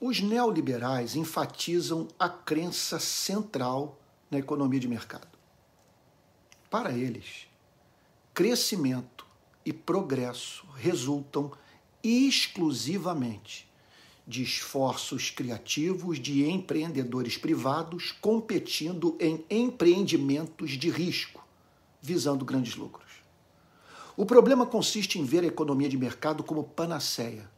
Os neoliberais enfatizam a crença central na economia de mercado. Para eles, crescimento e progresso resultam exclusivamente de esforços criativos de empreendedores privados competindo em empreendimentos de risco, visando grandes lucros. O problema consiste em ver a economia de mercado como panaceia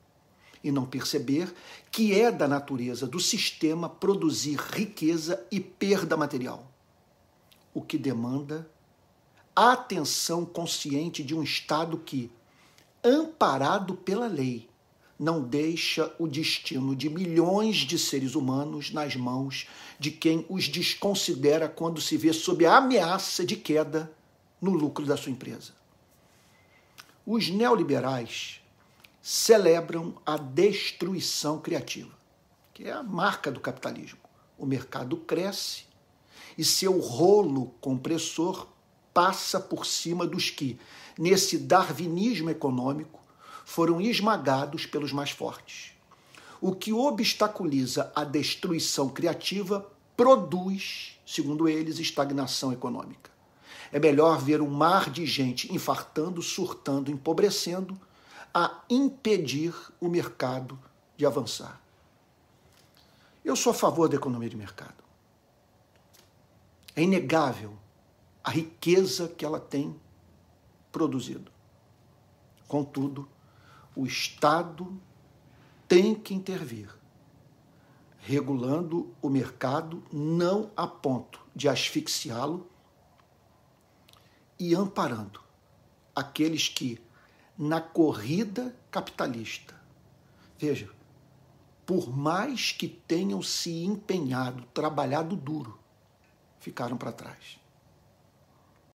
e não perceber que é da natureza do sistema produzir riqueza e perda material, o que demanda a atenção consciente de um Estado que, amparado pela lei, não deixa o destino de milhões de seres humanos nas mãos de quem os desconsidera quando se vê sob a ameaça de queda no lucro da sua empresa. Os neoliberais celebram a destruição criativa, que é a marca do capitalismo. O mercado cresce e seu rolo compressor passa por cima dos que, nesse darwinismo econômico, foram esmagados pelos mais fortes. O que obstaculiza a destruição criativa produz, segundo eles, estagnação econômica. É melhor ver um mar de gente infartando, surtando, empobrecendo, a impedir o mercado de avançar. Eu sou a favor da economia de mercado. É inegável a riqueza que ela tem produzido. Contudo, o Estado tem que intervir, regulando o mercado não a ponto de asfixiá-lo e amparando aqueles que, na corrida capitalista, veja, por mais que tenham se empenhado, trabalhado duro, ficaram para trás.